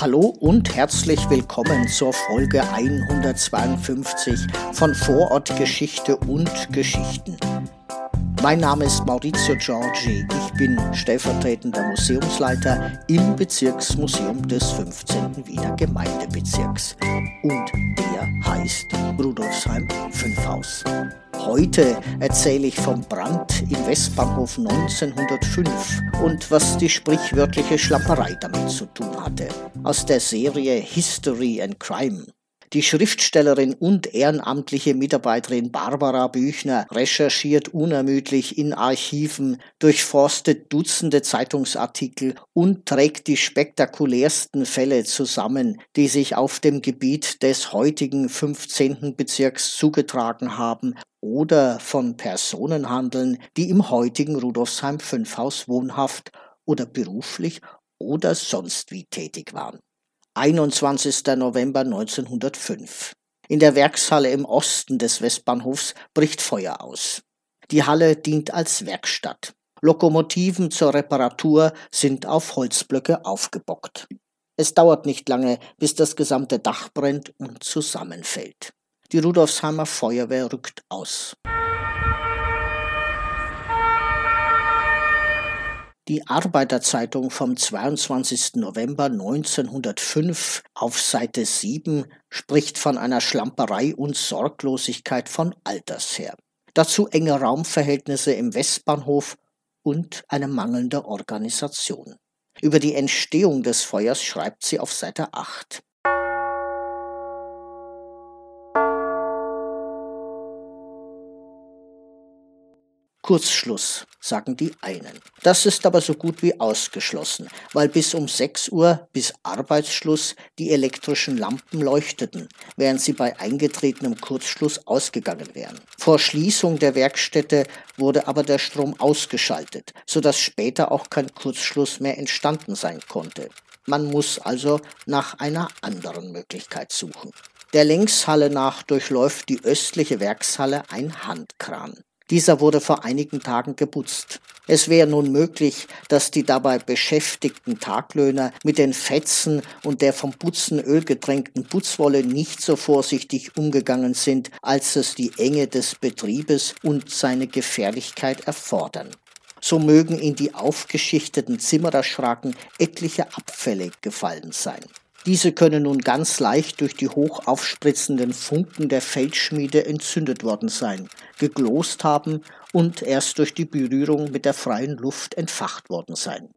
Hallo und herzlich willkommen zur Folge 152 von Vorortgeschichte und Geschichten. Mein Name ist Maurizio Giorgi. Ich bin stellvertretender Museumsleiter im Bezirksmuseum des 15. Wiener Gemeindebezirks. Und der heißt Rudolfsheim 5 Haus. Heute erzähle ich vom Brand im Westbahnhof 1905 und was die sprichwörtliche Schlapperei damit zu tun hatte. Aus der Serie History and Crime. Die Schriftstellerin und ehrenamtliche Mitarbeiterin Barbara Büchner recherchiert unermüdlich in Archiven, durchforstet Dutzende Zeitungsartikel und trägt die spektakulärsten Fälle zusammen, die sich auf dem Gebiet des heutigen 15. Bezirks zugetragen haben oder von Personen handeln, die im heutigen Rudolfsheim 5 Haus wohnhaft oder beruflich oder sonst wie tätig waren. 21. November 1905. In der Werkshalle im Osten des Westbahnhofs bricht Feuer aus. Die Halle dient als Werkstatt. Lokomotiven zur Reparatur sind auf Holzblöcke aufgebockt. Es dauert nicht lange, bis das gesamte Dach brennt und zusammenfällt. Die Rudolfsheimer Feuerwehr rückt aus. Die Arbeiterzeitung vom 22. November 1905 auf Seite 7 spricht von einer Schlamperei und Sorglosigkeit von Alters her. Dazu enge Raumverhältnisse im Westbahnhof und eine mangelnde Organisation. Über die Entstehung des Feuers schreibt sie auf Seite 8. Kurzschluss, sagen die einen. Das ist aber so gut wie ausgeschlossen, weil bis um 6 Uhr, bis Arbeitsschluss, die elektrischen Lampen leuchteten, während sie bei eingetretenem Kurzschluss ausgegangen wären. Vor Schließung der Werkstätte wurde aber der Strom ausgeschaltet, sodass später auch kein Kurzschluss mehr entstanden sein konnte. Man muss also nach einer anderen Möglichkeit suchen. Der Längshalle nach durchläuft die östliche Werkshalle ein Handkran. Dieser wurde vor einigen Tagen geputzt. Es wäre nun möglich, dass die dabei beschäftigten Taglöhner mit den Fetzen und der vom Putzen ölgetränkten Putzwolle nicht so vorsichtig umgegangen sind, als es die Enge des Betriebes und seine Gefährlichkeit erfordern. So mögen in die aufgeschichteten Zimmererschraken etliche Abfälle gefallen sein. Diese können nun ganz leicht durch die hoch aufspritzenden Funken der Feldschmiede entzündet worden sein, geglost haben und erst durch die Berührung mit der freien Luft entfacht worden sein.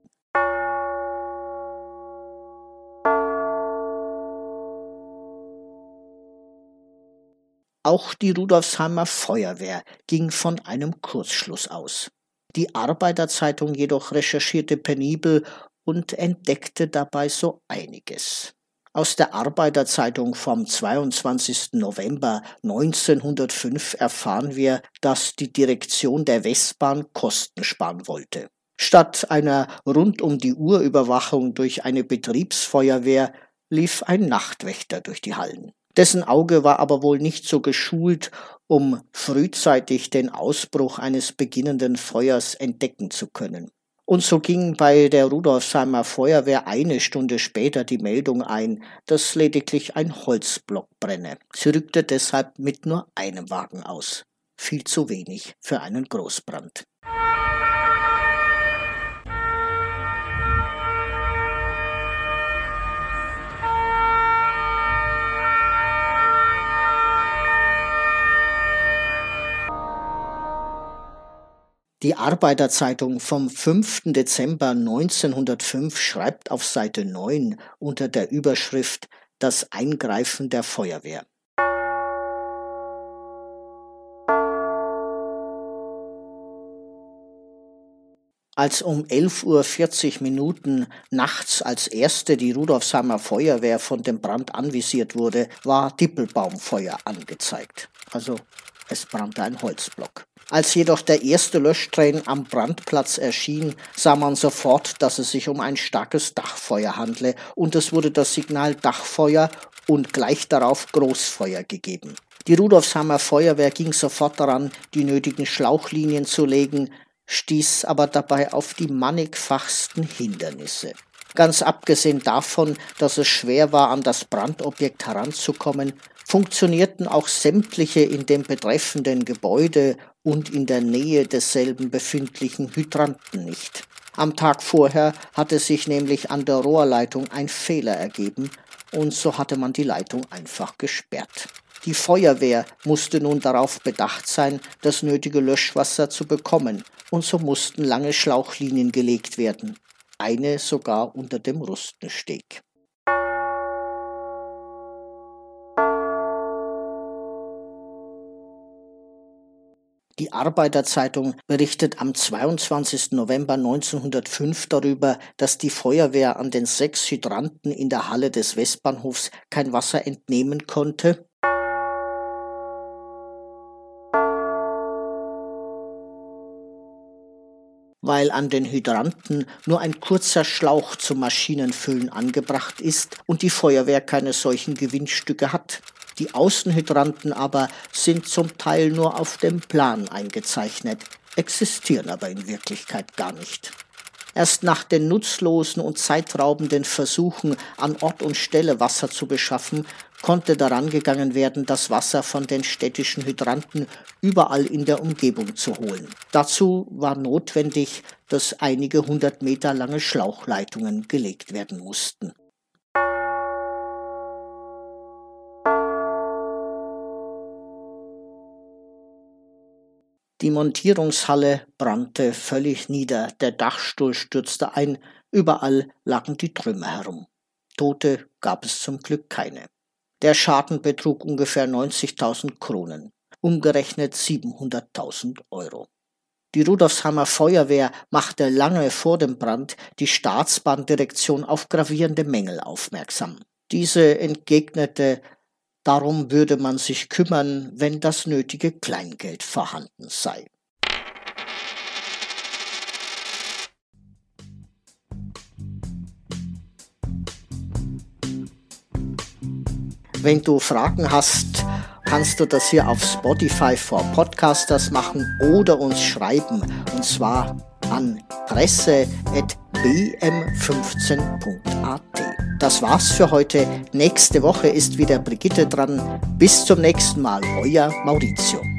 Auch die Rudolfsheimer Feuerwehr ging von einem Kurzschluss aus. Die Arbeiterzeitung jedoch recherchierte penibel und entdeckte dabei so einiges. Aus der Arbeiterzeitung vom 22. November 1905 erfahren wir, dass die Direktion der Westbahn Kosten sparen wollte. Statt einer rund um die Uhr Überwachung durch eine Betriebsfeuerwehr lief ein Nachtwächter durch die Hallen. Dessen Auge war aber wohl nicht so geschult, um frühzeitig den Ausbruch eines beginnenden Feuers entdecken zu können. Und so ging bei der Rudolfsheimer Feuerwehr eine Stunde später die Meldung ein, dass lediglich ein Holzblock brenne. Sie rückte deshalb mit nur einem Wagen aus. Viel zu wenig für einen Großbrand. Die Arbeiterzeitung vom 5. Dezember 1905 schreibt auf Seite 9 unter der Überschrift Das Eingreifen der Feuerwehr. Als um 11.40 Uhr Minuten nachts als erste die Rudolfsheimer Feuerwehr von dem Brand anvisiert wurde, war Dippelbaumfeuer angezeigt. Also es brannte ein Holzblock. Als jedoch der erste Löschtrain am Brandplatz erschien, sah man sofort, dass es sich um ein starkes Dachfeuer handle und es wurde das Signal Dachfeuer und gleich darauf Großfeuer gegeben. Die Rudolfsheimer Feuerwehr ging sofort daran, die nötigen Schlauchlinien zu legen, stieß aber dabei auf die mannigfachsten Hindernisse. Ganz abgesehen davon, dass es schwer war, an das Brandobjekt heranzukommen, funktionierten auch sämtliche in dem betreffenden Gebäude und in der Nähe desselben befindlichen Hydranten nicht. Am Tag vorher hatte sich nämlich an der Rohrleitung ein Fehler ergeben und so hatte man die Leitung einfach gesperrt. Die Feuerwehr musste nun darauf bedacht sein, das nötige Löschwasser zu bekommen, und so mussten lange Schlauchlinien gelegt werden eine sogar unter dem Rustensteg. Die Arbeiterzeitung berichtet am 22. November 1905 darüber, dass die Feuerwehr an den sechs Hydranten in der Halle des Westbahnhofs kein Wasser entnehmen konnte weil an den Hydranten nur ein kurzer Schlauch zum Maschinenfüllen angebracht ist und die Feuerwehr keine solchen Gewinnstücke hat. Die Außenhydranten aber sind zum Teil nur auf dem Plan eingezeichnet, existieren aber in Wirklichkeit gar nicht. Erst nach den nutzlosen und zeitraubenden Versuchen, an Ort und Stelle Wasser zu beschaffen, konnte daran gegangen werden, das Wasser von den städtischen Hydranten überall in der Umgebung zu holen. Dazu war notwendig, dass einige hundert Meter lange Schlauchleitungen gelegt werden mussten. Die Montierungshalle brannte völlig nieder, der Dachstuhl stürzte ein, überall lagen die Trümmer herum. Tote gab es zum Glück keine. Der Schaden betrug ungefähr 90.000 Kronen, umgerechnet 700.000 Euro. Die Rudolfshammer Feuerwehr machte lange vor dem Brand die Staatsbahndirektion auf gravierende Mängel aufmerksam. Diese entgegnete, Darum würde man sich kümmern, wenn das nötige Kleingeld vorhanden sei. Wenn du Fragen hast, kannst du das hier auf Spotify for Podcasters machen oder uns schreiben und zwar an presse.bm15.at. Das war's für heute. Nächste Woche ist wieder Brigitte dran. Bis zum nächsten Mal, euer Maurizio.